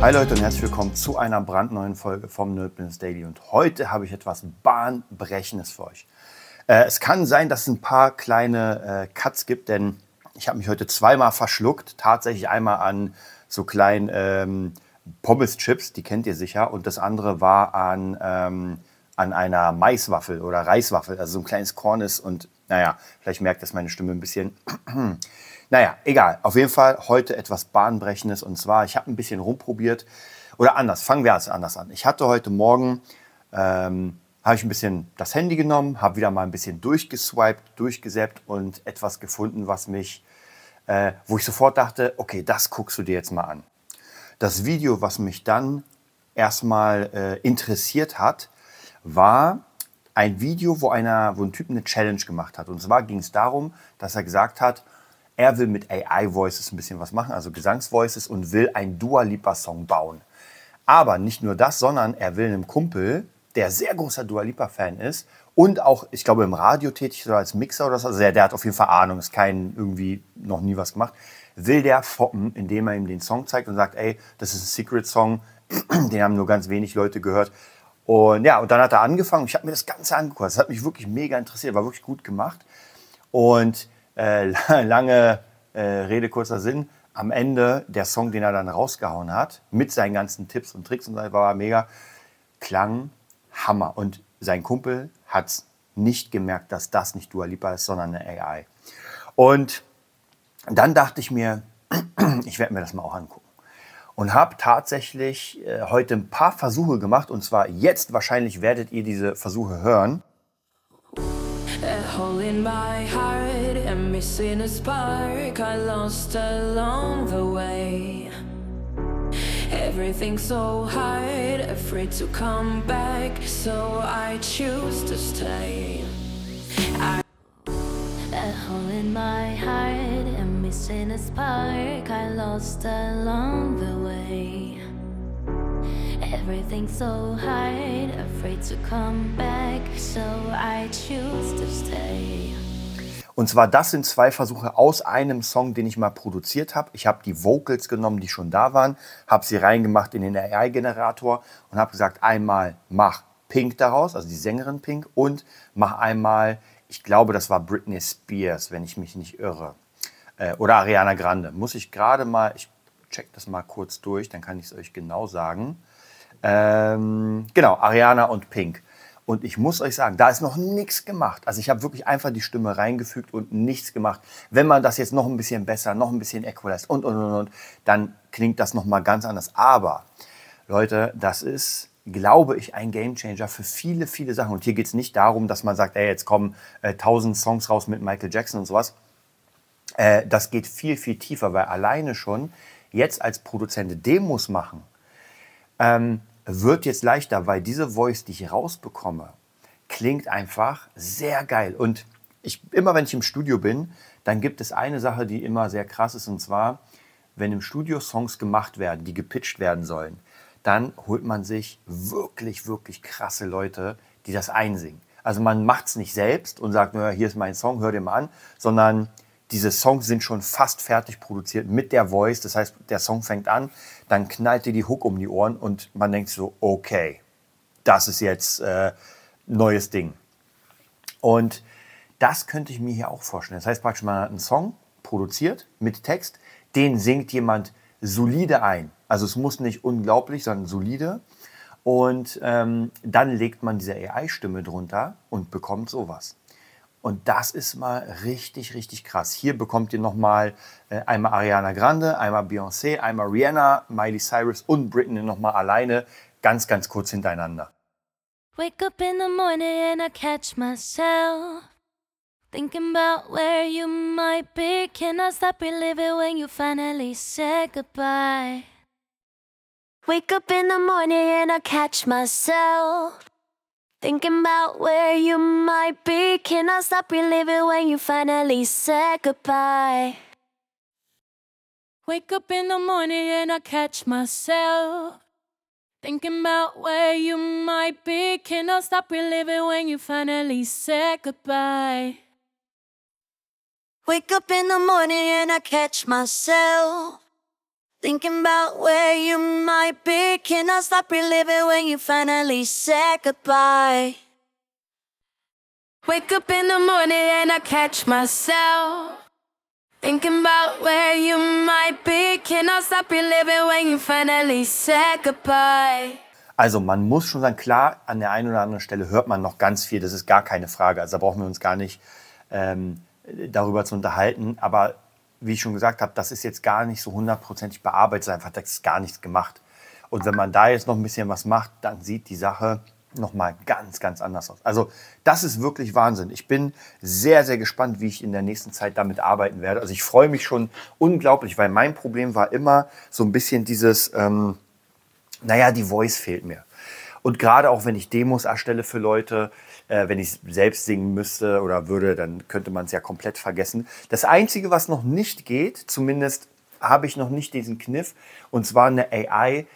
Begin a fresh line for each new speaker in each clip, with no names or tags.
Hi Leute und herzlich willkommen zu einer brandneuen Folge vom Nerd Business Daily. Und heute habe ich etwas Bahnbrechendes für euch. Äh, es kann sein, dass es ein paar kleine äh, Cuts gibt, denn ich habe mich heute zweimal verschluckt. Tatsächlich einmal an so kleinen ähm, Pommes-Chips, die kennt ihr sicher. Und das andere war an, ähm, an einer Maiswaffel oder Reiswaffel, also so ein kleines Korn ist. Und naja, vielleicht merkt das meine Stimme ein bisschen. Naja, egal. Auf jeden Fall heute etwas Bahnbrechendes. Und zwar, ich habe ein bisschen rumprobiert. Oder anders, fangen wir also anders an. Ich hatte heute Morgen, ähm, habe ich ein bisschen das Handy genommen, habe wieder mal ein bisschen durchgeswiped, durchgesäppt und etwas gefunden, was mich, äh, wo ich sofort dachte, okay, das guckst du dir jetzt mal an. Das Video, was mich dann erstmal äh, interessiert hat, war ein Video, wo, einer, wo ein Typ eine Challenge gemacht hat. Und zwar ging es darum, dass er gesagt hat, er will mit AI-Voices ein bisschen was machen, also Gesangsvoices und will einen Dua Lipa-Song bauen. Aber nicht nur das, sondern er will einem Kumpel, der sehr großer Dua Lipa-Fan ist und auch, ich glaube, im Radio tätig oder als Mixer oder so, also der, der hat auf jeden Fall Ahnung, ist kein irgendwie noch nie was gemacht, will der foppen, indem er ihm den Song zeigt und sagt, ey, das ist ein Secret-Song, den haben nur ganz wenig Leute gehört. Und ja, und dann hat er angefangen. Ich habe mir das Ganze angeguckt. Das hat mich wirklich mega interessiert, war wirklich gut gemacht. Und äh, lange äh, Rede, kurzer Sinn. Am Ende der Song, den er dann rausgehauen hat, mit seinen ganzen Tipps und Tricks und so, war mega, klang Hammer. Und sein Kumpel hat nicht gemerkt, dass das nicht Dua Lipa ist, sondern eine AI. Und dann dachte ich mir, ich werde mir das mal auch angucken. Und habe tatsächlich äh, heute ein paar Versuche gemacht. Und zwar jetzt wahrscheinlich werdet ihr diese Versuche hören. A so hard, afraid to come back, so I choose to stay. A hole in my heart and missing a spark I lost along the way. Everything's so hard, afraid to come back, so I choose to stay. Und zwar, das sind zwei Versuche aus einem Song, den ich mal produziert habe. Ich habe die Vocals genommen, die schon da waren, habe sie reingemacht in den AI-Generator und habe gesagt, einmal mach Pink daraus, also die Sängerin Pink, und mach einmal, ich glaube, das war Britney Spears, wenn ich mich nicht irre. Äh, oder Ariana Grande. Muss ich gerade mal, ich check das mal kurz durch, dann kann ich es euch genau sagen. Ähm, genau, Ariana und Pink. Und ich muss euch sagen, da ist noch nichts gemacht. Also ich habe wirklich einfach die Stimme reingefügt und nichts gemacht. Wenn man das jetzt noch ein bisschen besser, noch ein bisschen equalized und, und, und, und, dann klingt das nochmal ganz anders. Aber, Leute, das ist, glaube ich, ein Gamechanger für viele, viele Sachen. Und hier geht es nicht darum, dass man sagt, ey, jetzt kommen äh, tausend äh, Songs raus mit Michael Jackson und sowas. Äh, das geht viel, viel tiefer, weil alleine schon jetzt als Produzent Demos machen, ähm, wird jetzt leichter, weil diese Voice, die ich rausbekomme, klingt einfach sehr geil. Und ich, immer wenn ich im Studio bin, dann gibt es eine Sache, die immer sehr krass ist, und zwar, wenn im Studio Songs gemacht werden, die gepitcht werden sollen, dann holt man sich wirklich, wirklich krasse Leute, die das einsingen. Also man macht es nicht selbst und sagt, naja, hier ist mein Song, hör dir mal an, sondern diese Songs sind schon fast fertig produziert mit der Voice. Das heißt, der Song fängt an, dann knallt dir die Hook um die Ohren und man denkt so, okay, das ist jetzt äh, neues Ding. Und das könnte ich mir hier auch vorstellen. Das heißt praktisch, man hat einen Song produziert mit Text, den singt jemand solide ein. Also es muss nicht unglaublich, sondern solide. Und ähm, dann legt man diese AI-Stimme drunter und bekommt sowas. Und das ist mal richtig, richtig krass. Hier bekommt ihr nochmal äh, einmal Ariana Grande, einmal Beyoncé, einmal Rihanna, Miley Cyrus und Britney nochmal alleine, ganz, ganz kurz hintereinander. Wake up in the morning and I catch myself Thinking about where you might be Can I stop reliving when you finally said goodbye Wake up in the morning and I catch myself
Thinking about where you might be. Can I stop reliving when you finally said goodbye?
Wake up in the morning and I catch myself thinking about where you might be. Can I stop reliving when you finally said goodbye?
Wake up in the morning and I catch myself thinking about where you might be. Can I stop reliving when you finally said goodbye?
Wake up in the morning and I catch myself thinking about where you might be. Can I stop reliving when you finally said goodbye?
Also man muss schon sagen, klar, an der einen oder anderen Stelle hört man noch ganz viel, das ist gar keine Frage. Also da brauchen wir uns gar nicht ähm, darüber zu unterhalten. Aber wie ich schon gesagt habe, das ist jetzt gar nicht so hundertprozentig bearbeitet, einfach das ist gar nichts gemacht. Und wenn man da jetzt noch ein bisschen was macht, dann sieht die Sache nochmal ganz, ganz anders aus. Also das ist wirklich Wahnsinn. Ich bin sehr, sehr gespannt, wie ich in der nächsten Zeit damit arbeiten werde. Also ich freue mich schon unglaublich, weil mein Problem war immer so ein bisschen dieses, ähm, naja, die Voice fehlt mir. Und gerade auch wenn ich Demos erstelle für Leute, äh, wenn ich selbst singen müsste oder würde, dann könnte man es ja komplett vergessen. Das Einzige, was noch nicht geht, zumindest habe ich noch nicht diesen Kniff, und zwar eine AI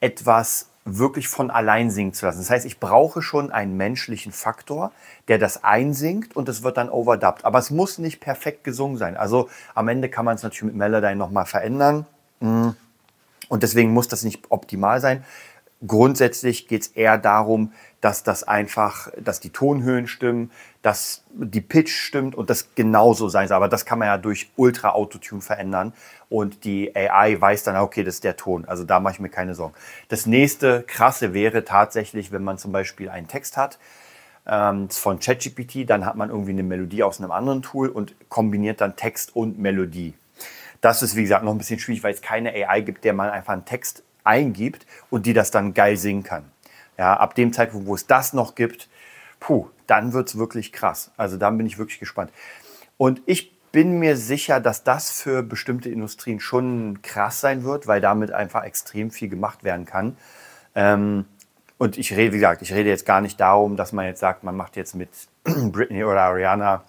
etwas wirklich von allein singen zu lassen. Das heißt, ich brauche schon einen menschlichen Faktor, der das einsingt und es wird dann overdubbed. Aber es muss nicht perfekt gesungen sein. Also am Ende kann man es natürlich mit Melodyne nochmal verändern. Mm. Und deswegen muss das nicht optimal sein. Grundsätzlich geht es eher darum, dass das einfach, dass die Tonhöhen stimmen, dass die Pitch stimmt und das genauso sein soll. Aber das kann man ja durch Ultra Autotune verändern und die AI weiß dann, okay, das ist der Ton. Also da mache ich mir keine Sorgen. Das nächste krasse wäre tatsächlich, wenn man zum Beispiel einen Text hat ähm, von ChatGPT, dann hat man irgendwie eine Melodie aus einem anderen Tool und kombiniert dann Text und Melodie. Das ist, wie gesagt, noch ein bisschen schwierig, weil es keine AI gibt, der man einfach einen Text eingibt und die das dann geil singen kann. Ja, ab dem Zeitpunkt, wo es das noch gibt, puh, dann wird es wirklich krass. Also dann bin ich wirklich gespannt. Und ich bin mir sicher, dass das für bestimmte Industrien schon krass sein wird, weil damit einfach extrem viel gemacht werden kann. Ähm, und ich rede, wie gesagt, ich rede jetzt gar nicht darum, dass man jetzt sagt, man macht jetzt mit Britney oder Ariana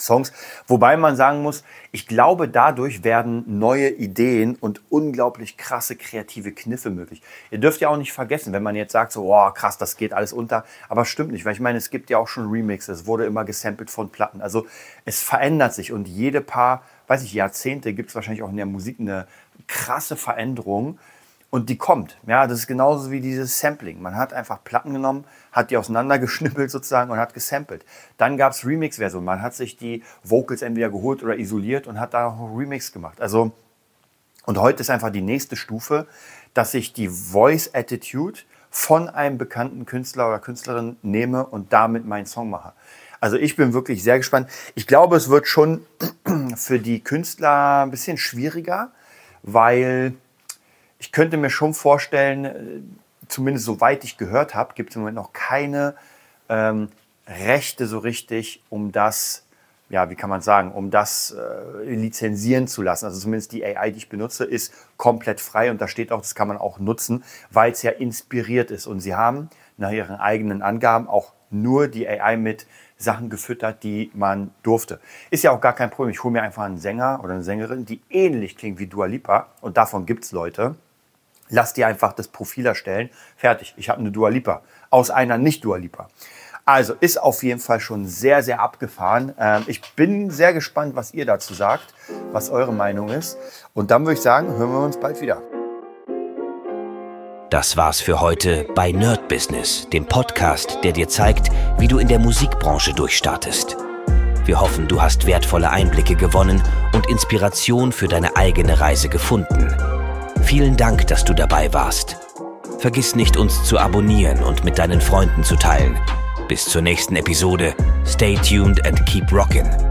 Songs. Wobei man sagen muss, ich glaube, dadurch werden neue Ideen und unglaublich krasse kreative Kniffe möglich. Ihr dürft ja auch nicht vergessen, wenn man jetzt sagt, so, oh, krass, das geht alles unter. Aber stimmt nicht, weil ich meine, es gibt ja auch schon Remixes, es wurde immer gesampelt von Platten. Also es verändert sich und jede paar, weiß ich, Jahrzehnte gibt es wahrscheinlich auch in der Musik eine krasse Veränderung. Und die kommt. Ja, das ist genauso wie dieses Sampling. Man hat einfach Platten genommen, hat die auseinandergeschnippelt sozusagen und hat gesampelt. Dann gab es Remix-Versionen. Man hat sich die Vocals entweder geholt oder isoliert und hat da noch Remix gemacht. Also, und heute ist einfach die nächste Stufe, dass ich die Voice Attitude von einem bekannten Künstler oder Künstlerin nehme und damit meinen Song mache. Also ich bin wirklich sehr gespannt. Ich glaube, es wird schon für die Künstler ein bisschen schwieriger, weil ich könnte mir schon vorstellen, äh, zumindest soweit ich gehört habe, gibt es im Moment noch keine ähm, Rechte so richtig, um das, ja, wie kann man sagen, um das äh, lizenzieren zu lassen. Also zumindest die AI, die ich benutze, ist komplett frei und da steht auch, das kann man auch nutzen, weil es ja inspiriert ist. Und sie haben nach ihren eigenen Angaben auch nur die AI mit Sachen gefüttert, die man durfte. Ist ja auch gar kein Problem. Ich hole mir einfach einen Sänger oder eine Sängerin, die ähnlich klingt wie Dua Lipa und davon gibt es Leute lass dir einfach das Profil erstellen. Fertig. Ich habe eine Dua Lipa aus einer nicht Dua Lipa. Also ist auf jeden Fall schon sehr, sehr abgefahren. Ähm, ich bin sehr gespannt, was ihr dazu sagt, was eure Meinung ist. Und dann würde ich sagen, hören wir uns bald wieder.
Das war's für heute bei Nerd Business, dem Podcast, der dir zeigt, wie du in der Musikbranche durchstartest. Wir hoffen, du hast wertvolle Einblicke gewonnen und Inspiration für deine eigene Reise gefunden. Vielen Dank, dass du dabei warst. Vergiss nicht, uns zu abonnieren und mit deinen Freunden zu teilen. Bis zur nächsten Episode. Stay tuned and keep rockin'.